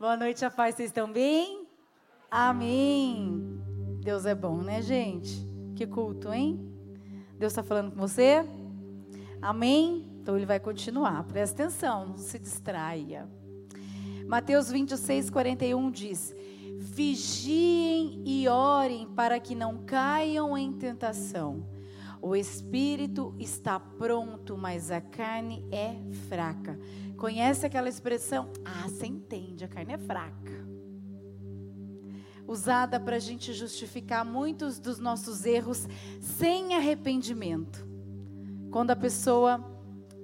Boa noite, a paz. Vocês estão bem? Amém. Deus é bom, né, gente? Que culto, hein? Deus está falando com você? Amém? Então ele vai continuar. Presta atenção, não se distraia. Mateus 26, 41 diz: Vigiem e orem para que não caiam em tentação. O espírito está pronto, mas a carne é fraca. Conhece aquela expressão? Ah, você entende, a carne é fraca. Usada para a gente justificar muitos dos nossos erros sem arrependimento. Quando a pessoa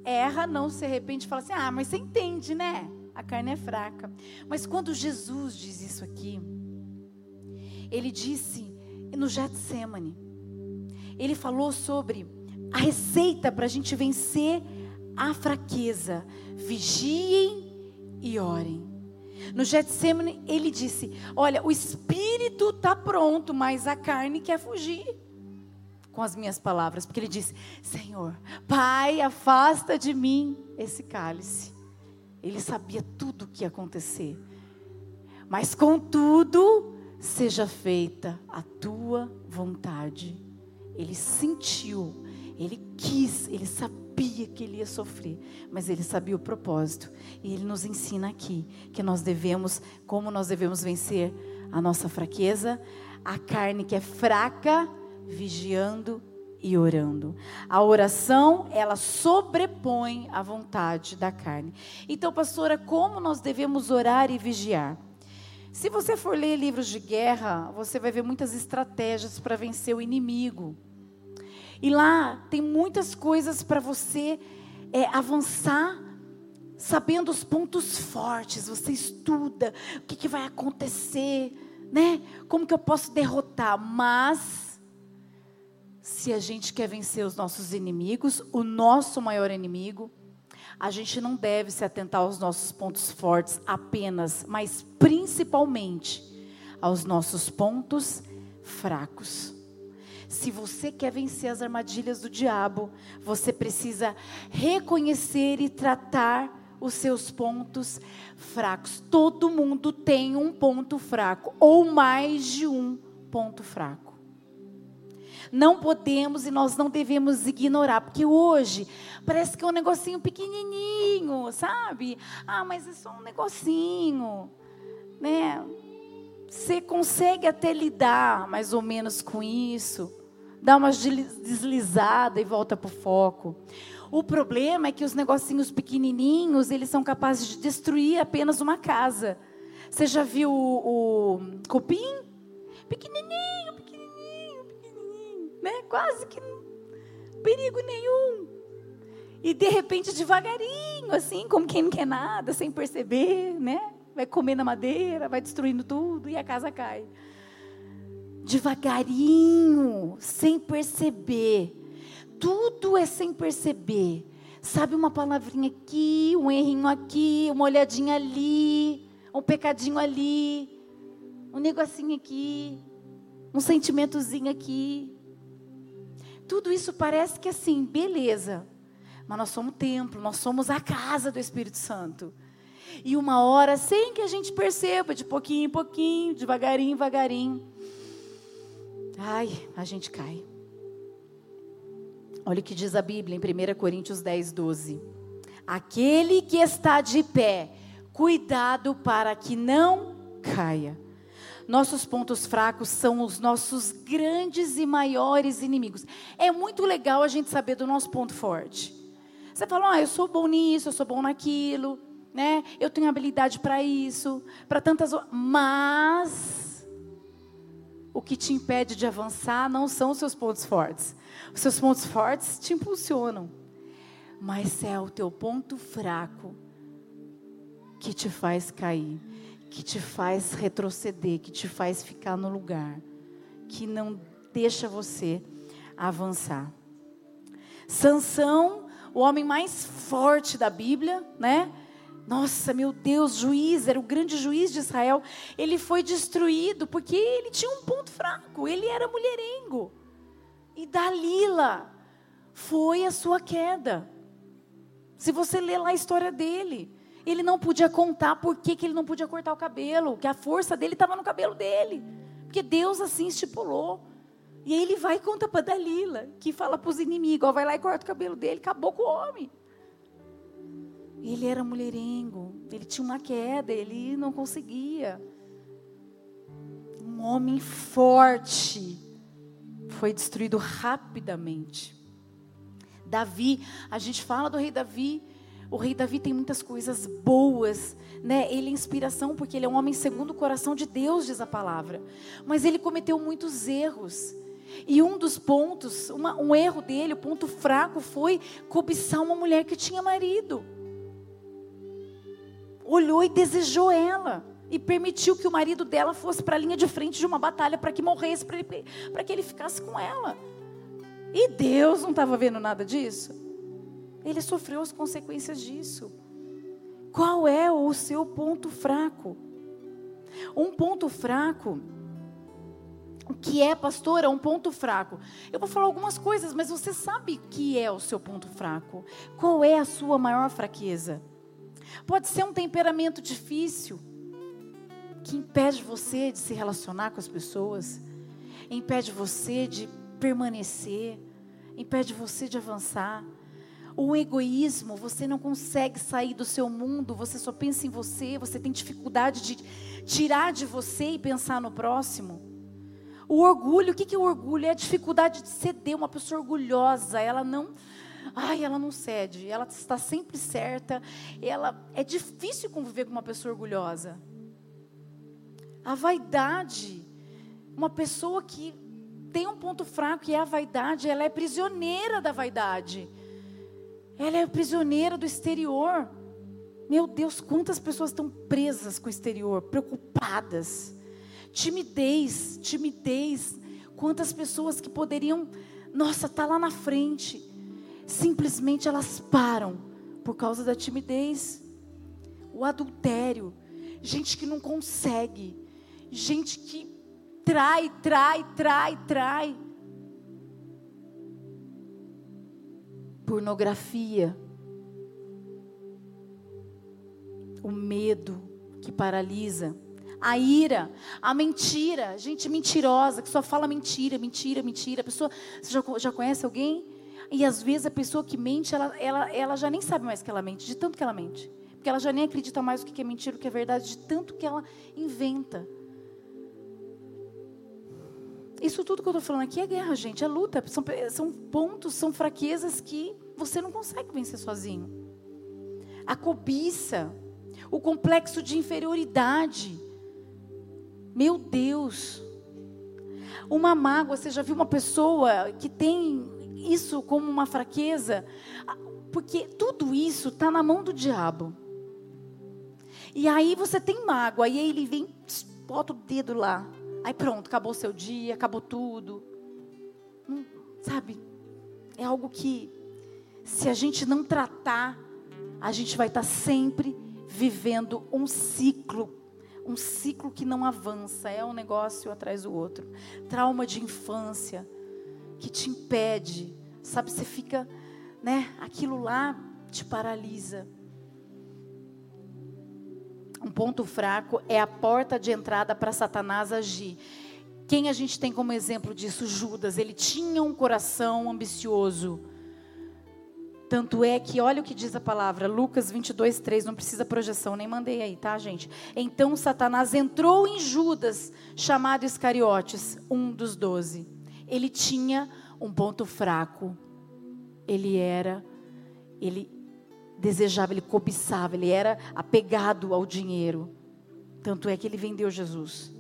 erra, não se arrepende, fala assim: ah, mas você entende, né? A carne é fraca. Mas quando Jesus diz isso aqui, ele disse no Getsemane, ele falou sobre a receita para a gente vencer a fraqueza. Vigiem e orem. No Getsemane, ele disse: Olha, o espírito está pronto, mas a carne quer fugir. Com as minhas palavras, porque ele disse: Senhor, Pai, afasta de mim esse cálice. Ele sabia tudo o que ia acontecer. Mas contudo, seja feita a tua vontade. Ele sentiu, ele quis, ele sabia que ele ia sofrer, mas ele sabia o propósito. E ele nos ensina aqui que nós devemos, como nós devemos vencer a nossa fraqueza, a carne que é fraca, vigiando e orando. A oração, ela sobrepõe a vontade da carne. Então, pastora, como nós devemos orar e vigiar? Se você for ler livros de guerra, você vai ver muitas estratégias para vencer o inimigo. E lá tem muitas coisas para você é, avançar, sabendo os pontos fortes. Você estuda o que, que vai acontecer, né? Como que eu posso derrotar? Mas se a gente quer vencer os nossos inimigos, o nosso maior inimigo a gente não deve se atentar aos nossos pontos fortes apenas, mas principalmente aos nossos pontos fracos. Se você quer vencer as armadilhas do diabo, você precisa reconhecer e tratar os seus pontos fracos. Todo mundo tem um ponto fraco, ou mais de um ponto fraco não podemos e nós não devemos ignorar, porque hoje parece que é um negocinho pequenininho, sabe? Ah, mas é só um negocinho, né? Você consegue até lidar mais ou menos com isso, dá uma deslizada e volta para o foco. O problema é que os negocinhos pequenininhos, eles são capazes de destruir apenas uma casa. Você já viu o, o cupim? Pequenininho, né? Quase que perigo nenhum. E de repente, devagarinho, assim, como quem não quer nada, sem perceber, né? Vai comer na madeira, vai destruindo tudo e a casa cai. Devagarinho, sem perceber. Tudo é sem perceber. Sabe uma palavrinha aqui, um errinho aqui, uma olhadinha ali, um pecadinho ali, um negocinho aqui, um sentimentozinho aqui. Tudo isso parece que assim, beleza. Mas nós somos o templo, nós somos a casa do Espírito Santo. E uma hora, sem que a gente perceba, de pouquinho em pouquinho, devagarinho, devagarinho, ai, a gente cai. Olha o que diz a Bíblia em 1 Coríntios 10, 12. Aquele que está de pé, cuidado para que não caia. Nossos pontos fracos são os nossos grandes e maiores inimigos. É muito legal a gente saber do nosso ponto forte. Você fala, ah, eu sou bom nisso, eu sou bom naquilo, né? Eu tenho habilidade para isso, para tantas Mas o que te impede de avançar não são os seus pontos fortes. Os seus pontos fortes te impulsionam. Mas é o teu ponto fraco que te faz cair que te faz retroceder, que te faz ficar no lugar, que não deixa você avançar. Sansão, o homem mais forte da Bíblia, né? Nossa, meu Deus, juiz, era o grande juiz de Israel. Ele foi destruído porque ele tinha um ponto fraco, ele era mulherengo. E Dalila foi a sua queda. Se você ler lá a história dele, Ele não podia contar por que, ele não podia cortar o cabelo, que a força dele estava no cabelo dele. Porque Deus assim estipulou. E aí ele vai e conta para Dalila, que fala para os inimigos, ó, vai lá e corta o cabelo dele, acabou com o homem. Ele era mulherengo, ele tinha uma queda, ele não conseguia. Um homem forte foi destruído rapidamente. Davi, a gente fala do rei Davi, o rei Davi tem muitas coisas boas, né? Ele é inspiração porque ele é um homem segundo o coração de Deus, diz a palavra. Mas ele cometeu muitos erros. E um dos pontos, uma, um erro dele, o ponto fraco foi cobiçar uma mulher que tinha marido olhou e desejou ela. E permitiu que o marido dela fosse para a linha de frente de uma batalha para que morresse, para que ele ficasse com ela. E Deus não estava vendo nada disso. Ele sofreu as consequências disso. Qual é o seu ponto fraco? Um ponto fraco. O que é, pastora, um ponto fraco? Eu vou falar algumas coisas, mas você sabe o que é o seu ponto fraco? Qual é a sua maior fraqueza? Pode ser um temperamento difícil que impede você de se relacionar com as pessoas, impede você de permanecer, impede você de avançar. O egoísmo, você não consegue sair do seu mundo, você só pensa em você, você tem dificuldade de tirar de você e pensar no próximo. O orgulho, o que é o orgulho? É a dificuldade de ceder. Uma pessoa orgulhosa, ela não Ai, ela não cede, ela está sempre certa. Ela é difícil conviver com uma pessoa orgulhosa. A vaidade, uma pessoa que tem um ponto fraco que é a vaidade, ela é prisioneira da vaidade. Ela é prisioneira do exterior. Meu Deus, quantas pessoas estão presas com o exterior, preocupadas. Timidez, timidez. Quantas pessoas que poderiam, nossa, tá lá na frente simplesmente elas param por causa da timidez. O adultério, gente que não consegue, gente que trai, trai, trai, trai. Pornografia, o medo que paralisa, a ira, a mentira, gente mentirosa que só fala mentira, mentira, mentira. A pessoa, você já, já conhece alguém e às vezes a pessoa que mente, ela, ela, ela já nem sabe mais que ela mente, de tanto que ela mente. Porque ela já nem acredita mais o que é mentira, o que é verdade, de tanto que ela inventa. Isso tudo que eu estou falando aqui é guerra, gente, é luta. São, são pontos, são fraquezas que você não consegue vencer sozinho. A cobiça, o complexo de inferioridade. Meu Deus. Uma mágoa, você já viu uma pessoa que tem isso como uma fraqueza, porque tudo isso está na mão do diabo. E aí você tem mágoa, e aí ele vem, bota o dedo lá. Aí pronto, acabou o seu dia, acabou tudo. Hum, sabe? É algo que, se a gente não tratar, a gente vai estar tá sempre vivendo um ciclo. Um ciclo que não avança, é um negócio atrás do outro. Trauma de infância, que te impede, sabe? Você fica, né? Aquilo lá te paralisa. Um ponto fraco é a porta de entrada para Satanás agir. Quem a gente tem como exemplo disso? Judas. Ele tinha um coração ambicioso. Tanto é que, olha o que diz a palavra, Lucas 22, 3, não precisa projeção, nem mandei aí, tá, gente? Então Satanás entrou em Judas, chamado Iscariotes, um dos doze. Ele tinha um ponto fraco. Ele era, ele desejava, ele cobiçava, ele era apegado ao dinheiro. Tanto é que ele vendeu Jesus.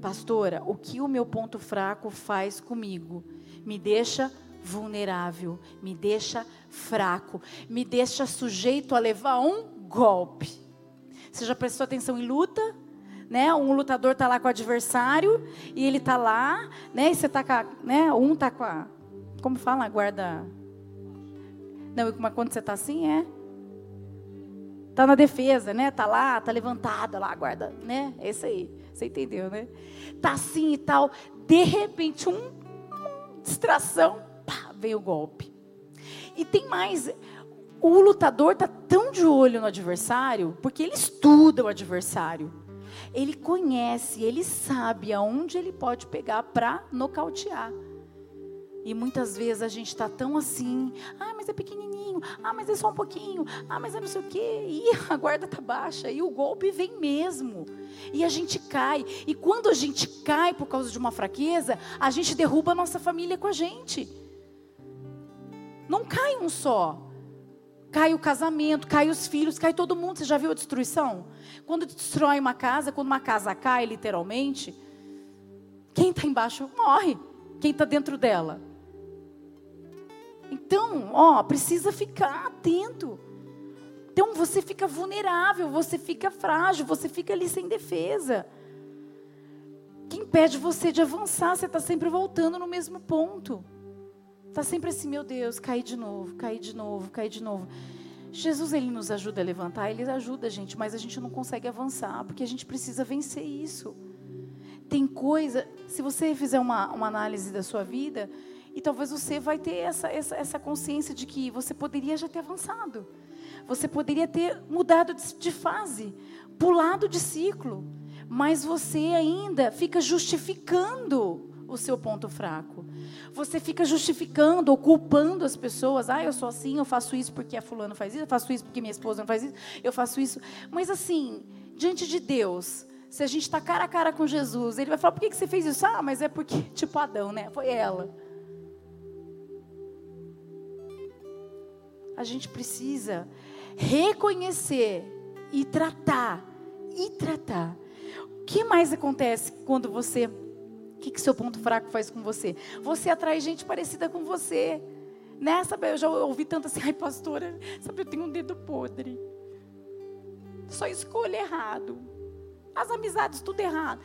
Pastora, o que o meu ponto fraco faz comigo? Me deixa vulnerável, me deixa fraco, me deixa sujeito a levar um golpe. Você já prestou atenção em luta? Né? Um lutador tá lá com o adversário e ele tá lá, né? E você tá com a, né? Um tá com a, como fala, a guarda. Não, mas quando você tá assim é, tá na defesa, né? Tá lá, tá levantada lá a guarda, né? É isso aí, você entendeu, né? Tá assim e tal. De repente, um, distração, pá, veio o golpe. E tem mais O lutador está tão de olho no adversário, porque ele estuda o adversário. Ele conhece, ele sabe aonde ele pode pegar para nocautear. E muitas vezes a gente está tão assim, ah, mas é pequenininho, ah, mas é só um pouquinho, ah, mas é não sei o quê, e a guarda está baixa, e o golpe vem mesmo. E a gente cai. E quando a gente cai por causa de uma fraqueza, a gente derruba a nossa família com a gente. Não cai um só. Cai o casamento, cai os filhos, cai todo mundo. Você já viu a destruição? Quando destrói uma casa, quando uma casa cai, literalmente, quem está embaixo morre. Quem está dentro dela então, ó, precisa ficar atento. Então você fica vulnerável, você fica frágil, você fica ali sem defesa. Quem impede você de avançar? Você está sempre voltando no mesmo ponto. Está sempre assim, meu Deus, cair de novo, cair de novo, cair de novo. Jesus, ele nos ajuda a levantar, ele ajuda a gente, mas a gente não consegue avançar, porque a gente precisa vencer isso. Tem coisa, se você fizer uma, uma análise da sua vida, e talvez você vai ter essa, essa, essa consciência de que você poderia já ter avançado. Você poderia ter mudado de, de fase, pulado de ciclo. Mas você ainda fica justificando o seu ponto fraco. Você fica justificando ou culpando as pessoas. Ah, eu sou assim, eu faço isso porque a fulano faz isso, eu faço isso porque minha esposa não faz isso, eu faço isso. Mas assim, diante de Deus, se a gente está cara a cara com Jesus, ele vai falar, por que, que você fez isso? Ah, mas é porque, tipo Adão, né? Foi ela. a gente precisa reconhecer e tratar. E tratar. O que mais acontece quando você. O que, que seu ponto fraco faz com você? Você atrai gente parecida com você. Né? Sabe, eu já ouvi tanto assim, ai pastora, sabe, eu tenho um dedo podre. Só escolha errado. As amizades, tudo errado.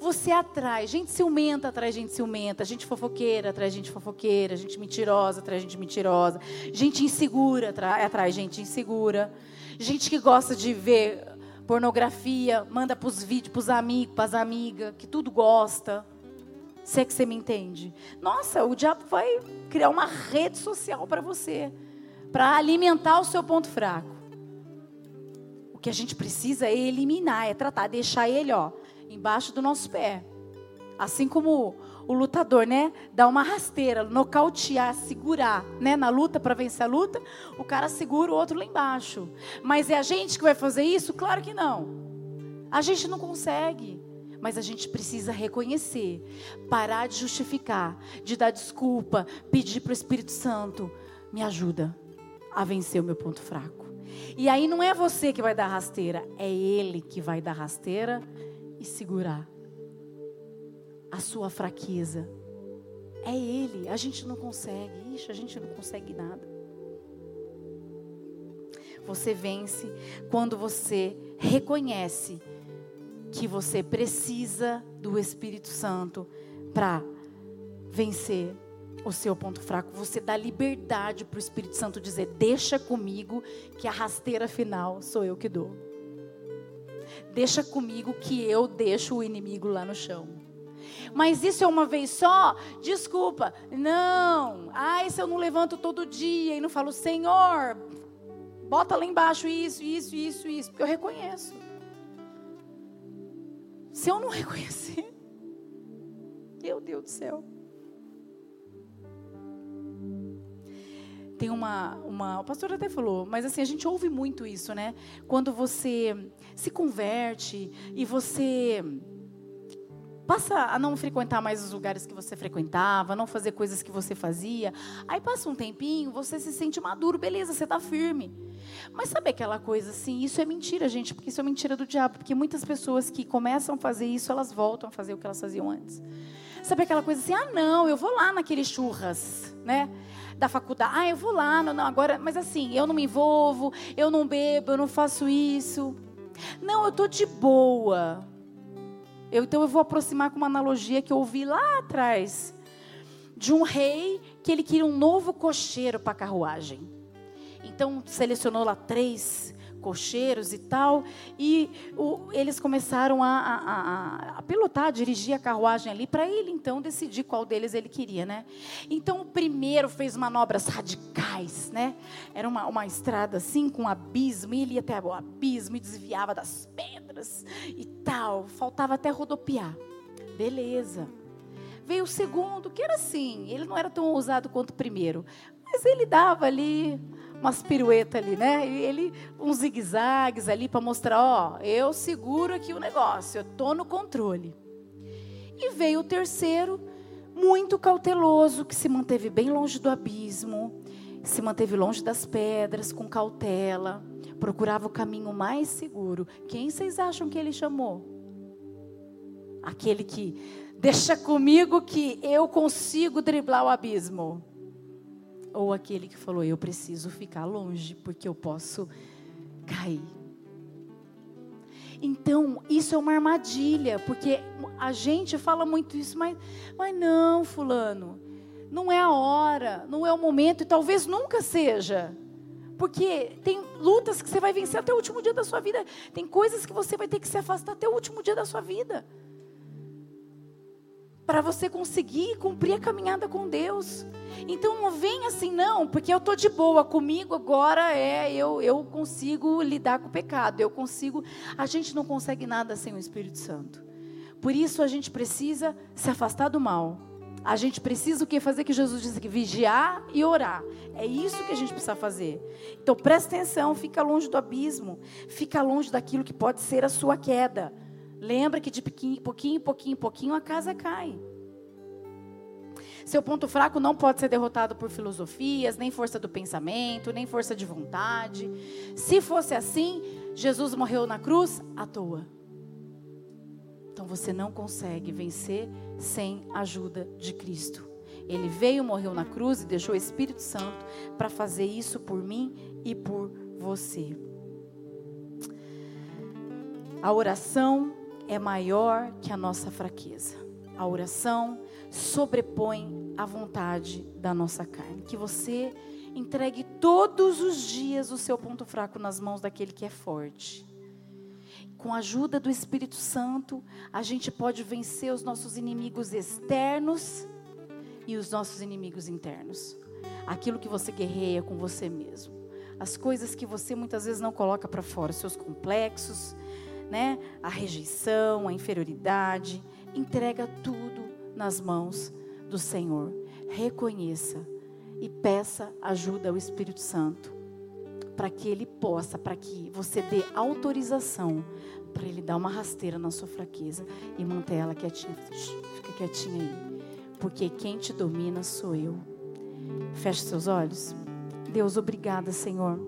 Você atrai gente ciumenta, atrai gente ciumenta, gente fofoqueira, atrai gente fofoqueira, gente mentirosa, atrai gente mentirosa, gente insegura, atrai, atrai gente insegura, gente que gosta de ver pornografia, manda para os vídeos, para os amigos, para as amigas, que tudo gosta. Se é que você me entende. Nossa, o diabo vai criar uma rede social para você, para alimentar o seu ponto fraco. O que a gente precisa é eliminar, é tratar, deixar ele, ó, embaixo do nosso pé. Assim como o lutador, né, dá uma rasteira, nocautear, segurar, né, na luta para vencer a luta, o cara segura o outro lá embaixo. Mas é a gente que vai fazer isso? Claro que não. A gente não consegue. Mas a gente precisa reconhecer, parar de justificar, de dar desculpa, pedir para o Espírito Santo, me ajuda a vencer o meu ponto fraco. E aí não é você que vai dar rasteira, é ele que vai dar rasteira e segurar a sua fraqueza. É Ele. A gente não consegue. Ixi, a gente não consegue nada. Você vence quando você reconhece que você precisa do Espírito Santo para vencer o seu ponto fraco. Você dá liberdade para o Espírito Santo dizer: Deixa comigo, que a rasteira final sou eu que dou. Deixa comigo que eu deixo o inimigo lá no chão. Mas isso é uma vez só? Desculpa. Não. Ah, isso eu não levanto todo dia e não falo, Senhor, bota lá embaixo isso, isso, isso, isso. Porque eu reconheço. Se eu não reconhecer, meu Deus do céu. tem uma, uma. O pastor até falou, mas assim, a gente ouve muito isso, né? Quando você se converte e você passa a não frequentar mais os lugares que você frequentava, não fazer coisas que você fazia. Aí passa um tempinho, você se sente maduro, beleza, você está firme. Mas sabe aquela coisa assim? Isso é mentira, gente, porque isso é mentira do diabo. Porque muitas pessoas que começam a fazer isso, elas voltam a fazer o que elas faziam antes. Sabe aquela coisa assim? Ah, não, eu vou lá naquele churras, né? da faculdade. Ah, eu vou lá, não, não, agora, mas assim, eu não me envolvo, eu não bebo, eu não faço isso. Não, eu tô de boa. Eu, então eu vou aproximar com uma analogia que eu ouvi lá atrás de um rei que ele queria um novo cocheiro para a carruagem. Então selecionou lá três cocheiros e tal, e o, eles começaram a, a, a, a, pilotar, a dirigir a carruagem ali, para ele então decidir qual deles ele queria, né? Então o primeiro fez manobras radicais, né? Era uma, uma estrada assim, com um abismo, e ele ia até o abismo e desviava das pedras e tal, faltava até rodopiar. Beleza. Veio o segundo, que era assim, ele não era tão ousado quanto o primeiro, mas ele dava ali umas piruetas ali, né? Ele, uns zigue-zagues ali para mostrar, ó, eu seguro aqui o negócio, eu tô no controle. E veio o terceiro, muito cauteloso, que se manteve bem longe do abismo, se manteve longe das pedras, com cautela, procurava o caminho mais seguro. Quem vocês acham que ele chamou? Aquele que deixa comigo que eu consigo driblar o abismo. Ou aquele que falou: Eu preciso ficar longe, porque eu posso cair. Então, isso é uma armadilha, porque a gente fala muito isso, mas, mas não, Fulano, não é a hora, não é o momento, e talvez nunca seja. Porque tem lutas que você vai vencer até o último dia da sua vida, tem coisas que você vai ter que se afastar até o último dia da sua vida para você conseguir cumprir a caminhada com Deus. Então não vem assim não, porque eu tô de boa comigo agora é eu eu consigo lidar com o pecado, eu consigo. A gente não consegue nada sem o Espírito Santo. Por isso a gente precisa se afastar do mal. A gente precisa o que fazer que Jesus disse aqui, vigiar e orar. É isso que a gente precisa fazer. Então presta atenção, fica longe do abismo, fica longe daquilo que pode ser a sua queda. Lembra que de pouquinho, pouquinho, pouquinho, pouquinho a casa cai. Seu ponto fraco não pode ser derrotado por filosofias, nem força do pensamento, nem força de vontade. Se fosse assim, Jesus morreu na cruz à toa. Então você não consegue vencer sem a ajuda de Cristo. Ele veio, morreu na cruz e deixou o Espírito Santo para fazer isso por mim e por você. A oração é maior que a nossa fraqueza. A oração sobrepõe a vontade da nossa carne. Que você entregue todos os dias o seu ponto fraco nas mãos daquele que é forte. Com a ajuda do Espírito Santo, a gente pode vencer os nossos inimigos externos e os nossos inimigos internos. Aquilo que você guerreia com você mesmo. As coisas que você muitas vezes não coloca para fora, seus complexos, né? A rejeição, a inferioridade, entrega tudo nas mãos do Senhor. Reconheça e peça ajuda ao Espírito Santo para que ele possa, para que você dê autorização para ele dar uma rasteira na sua fraqueza e manter ela quietinha. Fica quietinha aí. Porque quem te domina sou eu. Feche seus olhos. Deus, obrigada, Senhor.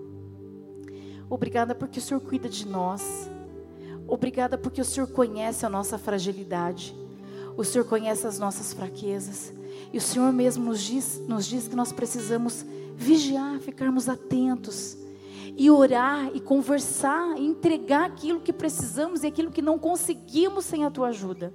Obrigada porque o Senhor cuida de nós. Obrigada porque o Senhor conhece a nossa fragilidade. O Senhor conhece as nossas fraquezas. E o Senhor mesmo nos diz, nos diz que nós precisamos vigiar, ficarmos atentos. E orar e conversar, e entregar aquilo que precisamos e aquilo que não conseguimos sem a tua ajuda.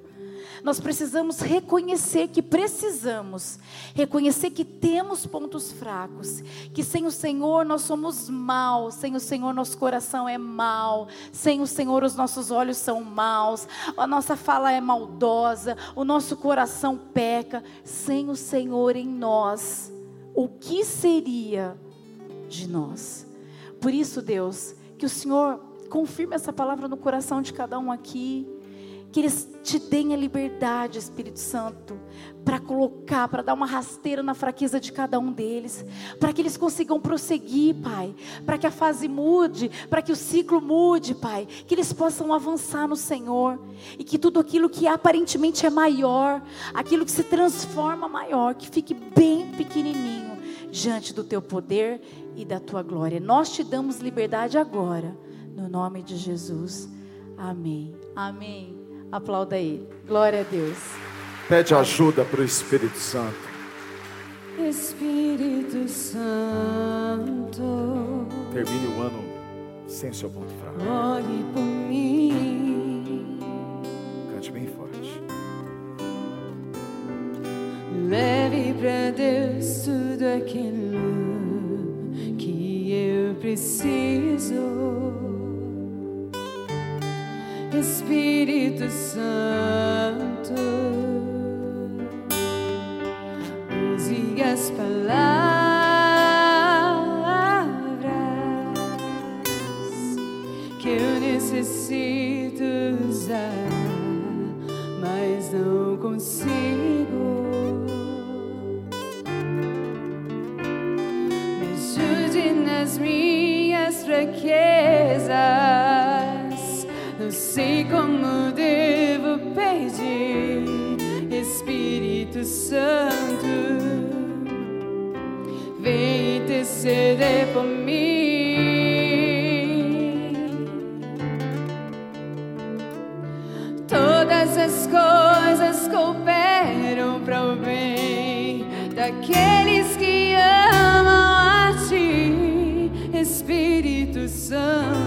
Nós precisamos reconhecer que precisamos, reconhecer que temos pontos fracos, que sem o Senhor nós somos maus, sem o Senhor nosso coração é mau, sem o Senhor os nossos olhos são maus, a nossa fala é maldosa, o nosso coração peca, sem o Senhor em nós, o que seria de nós? Por isso, Deus, que o Senhor confirme essa palavra no coração de cada um aqui que eles te deem a liberdade, Espírito Santo, para colocar, para dar uma rasteira na fraqueza de cada um deles, para que eles consigam prosseguir, Pai, para que a fase mude, para que o ciclo mude, Pai, que eles possam avançar no Senhor e que tudo aquilo que aparentemente é maior, aquilo que se transforma maior, que fique bem pequenininho diante do teu poder e da tua glória. Nós te damos liberdade agora, no nome de Jesus. Amém. Amém. Aplauda ele. Glória a Deus. Pede ajuda para o Espírito Santo. Espírito Santo. Termine o ano sem seu ponto fraco. Olhe por mim. Cante bem forte. Leve para Deus tudo aquilo que eu preciso Espírito Santo. Aqueles que amam a Ti, Espírito Santo.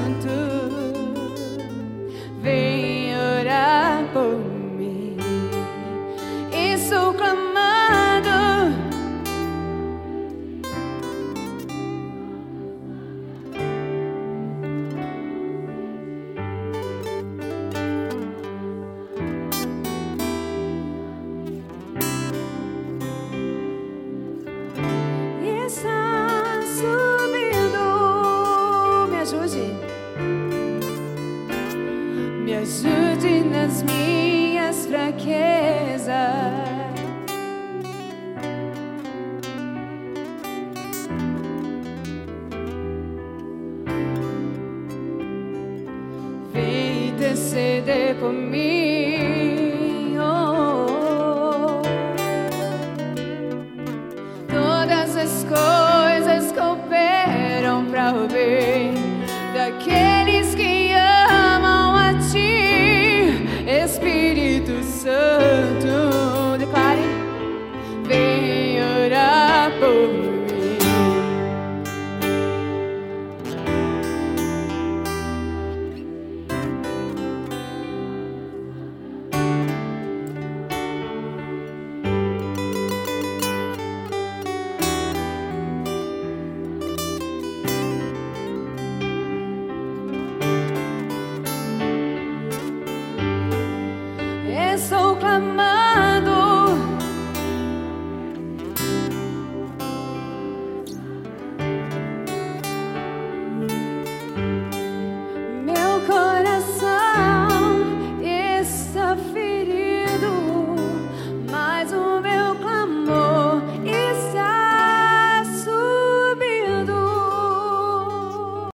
for me.